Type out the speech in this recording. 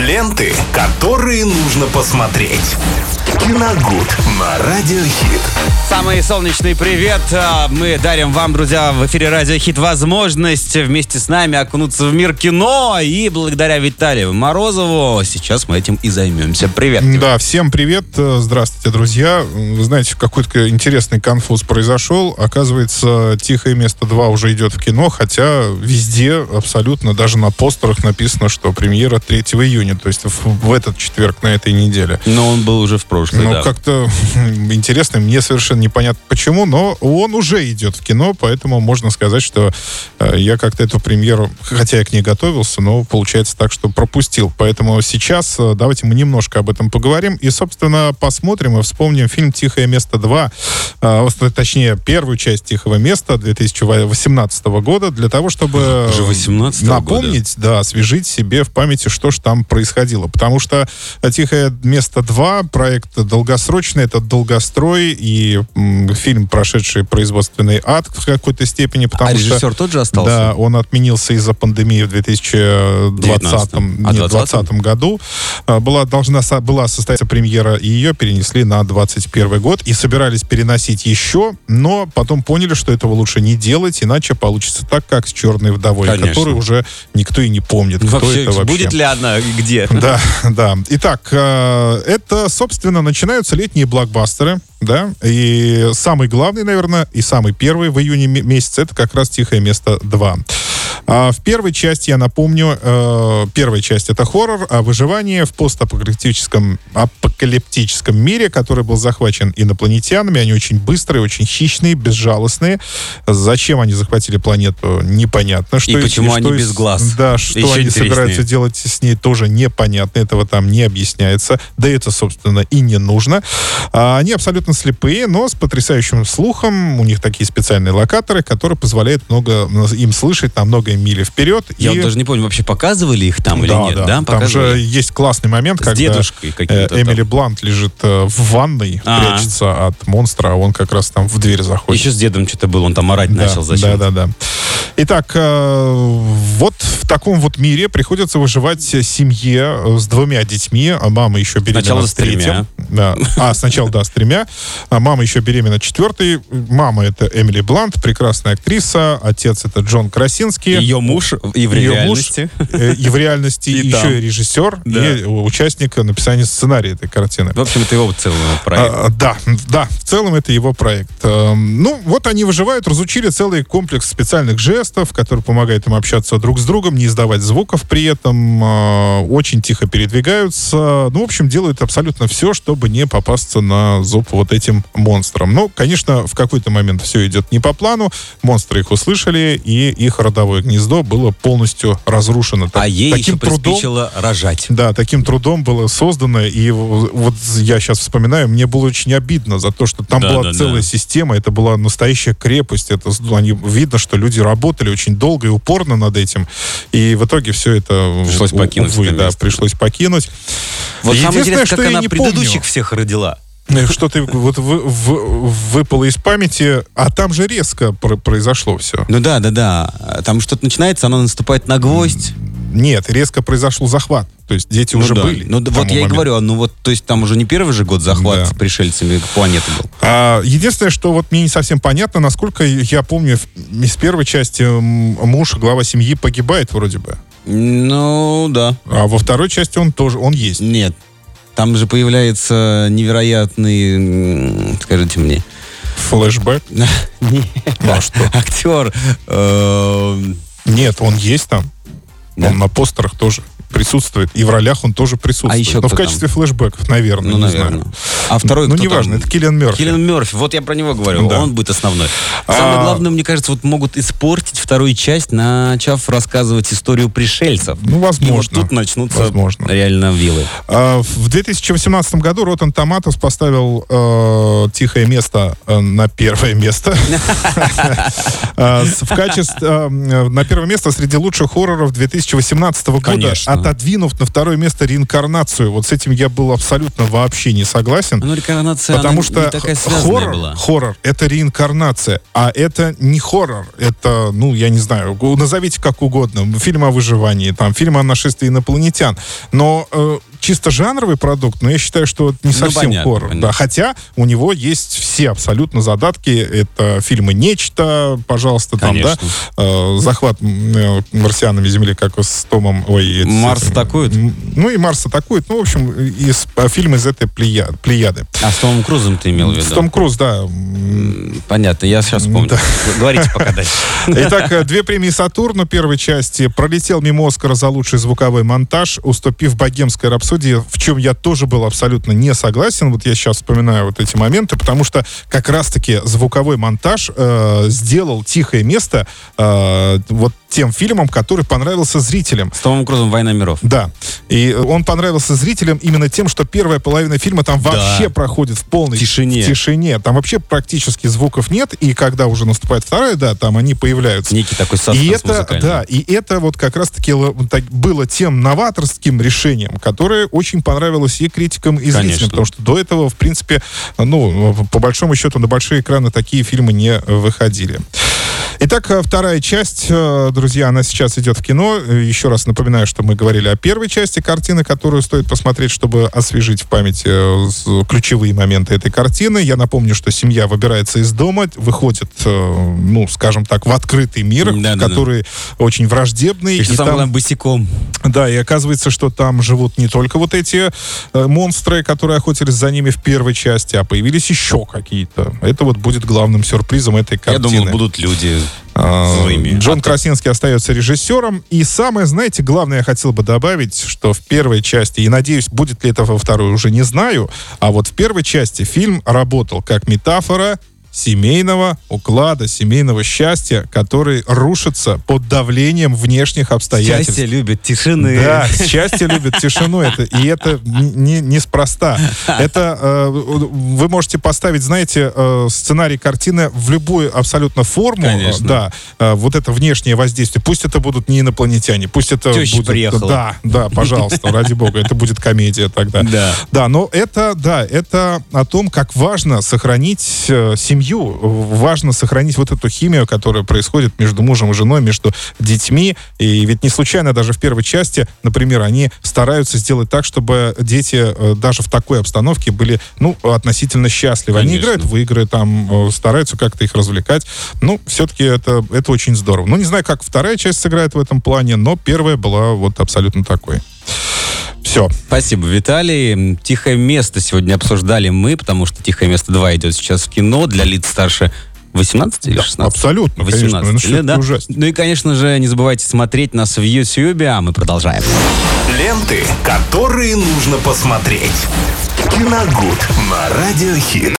Ленты, которые нужно посмотреть. Киногуд на Радиохит. Самый солнечный привет. А, Мы дарим вам, друзья, в эфире Радио Хит возможность вместе с нами окунуться в мир кино. И благодаря Виталию Морозову сейчас мы этим и займемся. Привет. тебе. Да, всем привет. Здравствуйте, друзья. Вы знаете, какой-то интересный конфуз произошел. Оказывается, «Тихое место 2» уже идет в кино, хотя везде абсолютно, даже на постерах написано, что премьера 3 июня, то есть в, в этот четверг, на этой неделе. Но он был уже в прошлый, Ну, да. как-то интересно, мне совершенно непонятно почему, но он уже идет в кино, поэтому можно сказать, что э, я как-то эту премьеру, хотя я к ней готовился, но получается так, что пропустил. Поэтому сейчас э, давайте мы немножко об этом поговорим и, собственно, посмотрим и вспомним фильм «Тихое место 2», э, точнее, первую часть «Тихого места» 2018 года, для того, чтобы Уже 18-го напомнить, да, освежить себе в памяти, что же там происходило. Потому что «Тихое место 2» проект долгосрочный, это долгострой и м, фильм, прошедший производственный ад в какой-то степени, потому А что... режиссер тот же остался? Да, он отменился из-за пандемии в 2020, 19-м. А, нет, 20-м? 2020 году. А, Была, должна была состояться премьера, и ее перенесли на 21 год. И собирались переносить еще, но потом поняли, что этого лучше не делать, иначе получится так, как с «Черной вдовой», Конечно. которую уже никто и не помнит, кто Вообще, это вообще. будет ли она и где? Да, да. Итак, э, это, собственно, начинаются летние блокбастеры, да, и самый главный, наверное, и самый первый в июне ме- месяце, это как раз «Тихое место 2». А в первой части, я напомню, э, первая часть это хоррор о выживании в постапокалиптическом апокалиптическом мире, который был захвачен инопланетянами. Они очень быстрые, очень хищные, безжалостные. Зачем они захватили планету, непонятно. Что И почему они что без глаз? Да, что Еще они интереснее. собираются делать с ней тоже непонятно, этого там не объясняется. Да это, собственно, и не нужно. А, Они абсолютно слепые, но с потрясающим слухом. У них такие специальные локаторы, которые позволяют много, им слышать на много мили вперед. Я И- вот даже не помню, вообще показывали их там или да, нет? да. Да, Там же есть классный момент, С когда э, Эмили там. Блант лежит э, в ванной, А. прячется от монстра, а он как раз там в дверь заходит. Еще с дедом что-то было, он там орать Да, начал зачем Да, да, да. Итак, э, вот в таком вот мире приходится выживать семье э, с двумя детьми, а мама еще беременна Сначала с третьим. тремя. А, сначала, да, с тремя. А мама еще беременна четвертой. Мама это Эмили Блант, прекрасная актриса. Отец это Джон Красинский. Ее муж и в Ее реальности. муж, э, и в реальности И еще там. и режиссер, Да. и участник написания сценария этой картины. В общем, это его целый проект. А, да, да, в целом это его проект. Эм, Ну, вот они выживают, разучили целый комплекс специальных жестов, который помогает им общаться друг с другом, не издавать звуков при этом, э, очень тихо передвигаются. Ну, в общем, делают абсолютно все, чтобы не попасться на зуб вот этим монстрам. Ну, конечно, в какой-то момент все идет не по плану, монстры их услышали, и их родовое гнездо было полностью разрушено. А Так- ей еще таким трудом приспичило рожать. да, таким трудом было создано, и вот я сейчас вспоминаю, мне было очень обидно за то, что там Да, была да, целая да. система, это была настоящая крепость, это они видно, что люди работали очень долго и упорно над этим, и в итоге все это Пришлось покинуть увы, да, пришлось покинуть. Вот самое интересное, что как я она не предыдущих помню. Всех родила. Э, Что ты вот вы- в- выпало из памяти, а там же резко про- произошло все. Ну да, да, да. Там что-то начинается, она наступает на гвоздь. Нет, резко произошел захват. То есть дети Ну уже да. были. Ну вот я и моменту. говорю, а ну вот, то есть там уже не первый же год захват Да. с пришельцами планеты был. А, единственное, что вот мне не совсем понятно, насколько я помню, из первой части муж, глава семьи, погибает вроде бы. Ну, да. А во второй части он тоже, он есть. Нет. Там же появляется невероятный, скажите мне, Флэшбэк. не- Ну, а актер. э, Нет, он есть там. Он на постерах тоже присутствует. И в ролях он тоже присутствует. А еще Но в качестве флэшбэков, наверное, Ну, не знаю. А второй Ну, неважно, это Киллиан Мерфи. Киллиан Мерфи, вот я про него говорю, Да. он будет основной. А- Самое главное, мне кажется, вот могут испортить вторую часть, начав рассказывать историю пришельцев. Ну, возможно. И вот тут начнутся Возможно. реально вилы. А, В 2018 году Rotten Tomatoes поставил э, «Тихое место» э, на первое место. А, В качестве... э, На первое место среди лучших хорроров 2018 года. Отодвинув на второе место реинкарнацию. Вот с этим я был абсолютно вообще не согласен. Ну, реинкарнация, Потому что хоррор, была. хоррор — это реинкарнация, а это не хоррор. Это, ну, я не знаю, назовите как угодно. Фильм о выживании, там, фильм о нашествии инопланетян. Но э, чисто жанровый продукт, но я считаю, что это не Ну, совсем понятно, хоррор. понятно. Да, хотя у него есть все абсолютно задатки. Это фильмы «Нечто», пожалуйста, там, да, Конечно. э, захват э, марсианами Земли, как с Томом, ой, Марс этим, атакует? Ну и Марс атакует. Ну, в общем, из, э, фильм из этой плея- плеяды. А с Томом Крузом ты имел в виду? С Том Круз, да. Понятно, я сейчас вспомню. Да. Говорите пока дальше. Итак, э, две премии Сатурну первой части. Пролетел мимо Оскара за лучший звуковой монтаж, уступив богемской рапсодии, в чем я тоже был абсолютно не согласен. Вот я сейчас вспоминаю вот эти моменты, потому что как раз-таки звуковой монтаж э, сделал тихое место э, вот тем фильмом, который понравился зрителям. С Томом Крузом «Война миров». Да. И он понравился зрителям именно тем, что первая половина фильма там Да. вообще проходит в полной Тишине. в тишине. Там вообще практически звуков нет. И когда уже наступает вторая, да, там они появляются. Некий такой И это, да, и это вот как раз-таки было тем новаторским решением, которое очень понравилось и критикам, и зрителям, Конечно. потому что до этого, в принципе, ну, по большому счету, на большие экраны такие фильмы не выходили. Итак, э, вторая часть, э, друзья, она сейчас идет в кино. Э, Еще раз напоминаю, что мы говорили о первой части картины, которую стоит посмотреть, чтобы освежить в памяти ключевые моменты этой картины. Я напомню, что семья выбирается из дома, выходит, ну, скажем так, в открытый мир, Да-да-да. который очень враждебный. И и самое там- босиком. да, и оказывается, что там живут не только вот эти монстры, которые охотились за ними в первой части, а появились еще какие-то. Это вот будет главным сюрпризом этой Я картины. думал, будут люди А, злыми. Джон А Красинский остается режиссером. И самое, знаете, главное я хотел бы добавить, что в первой части, и надеюсь, будет ли это во второй, уже не знаю, а вот в первой части фильм работал как метафора семейного уклада, семейного счастья, который рушится под давлением внешних обстоятельств. Счастье любит тишины. Да, счастье любит тишину. Это, и это не, неспроста. Это э, вы можете поставить, знаете, э, сценарий картины в любую абсолютно форму. Конечно. Да, э, вот это внешнее воздействие. Пусть это будут не инопланетяне, пусть это Теща будет... приехала. Да, да, пожалуйста, ради бога, это будет комедия тогда. Да. Да, но это, да, это о том, как важно сохранить э, семью, важно сохранить вот эту химию, которая происходит между мужем и женой, между детьми. И ведь не случайно даже в первой части, например, они стараются сделать так, чтобы дети э, даже в такой обстановке были, ну, относительно счастливы. Они Конечно. играют в игры, там, э, стараются как-то их развлекать. Ну, все-таки это, это очень здорово. Ну, не знаю, как вторая часть сыграет в этом плане, но первая была вот абсолютно такой. Все. Спасибо, Виталий. «Тихое место» сегодня обсуждали мы, потому что «Тихое место 2» идет сейчас в кино для лиц старше 18 или 16? Абсолютно, конечно. 18 Ну, что лет, это да? ужасно. Ну и, конечно же, не забывайте смотреть нас в YouTube, а мы продолжаем. Ленты, которые нужно посмотреть. Киногуд на Радиохит.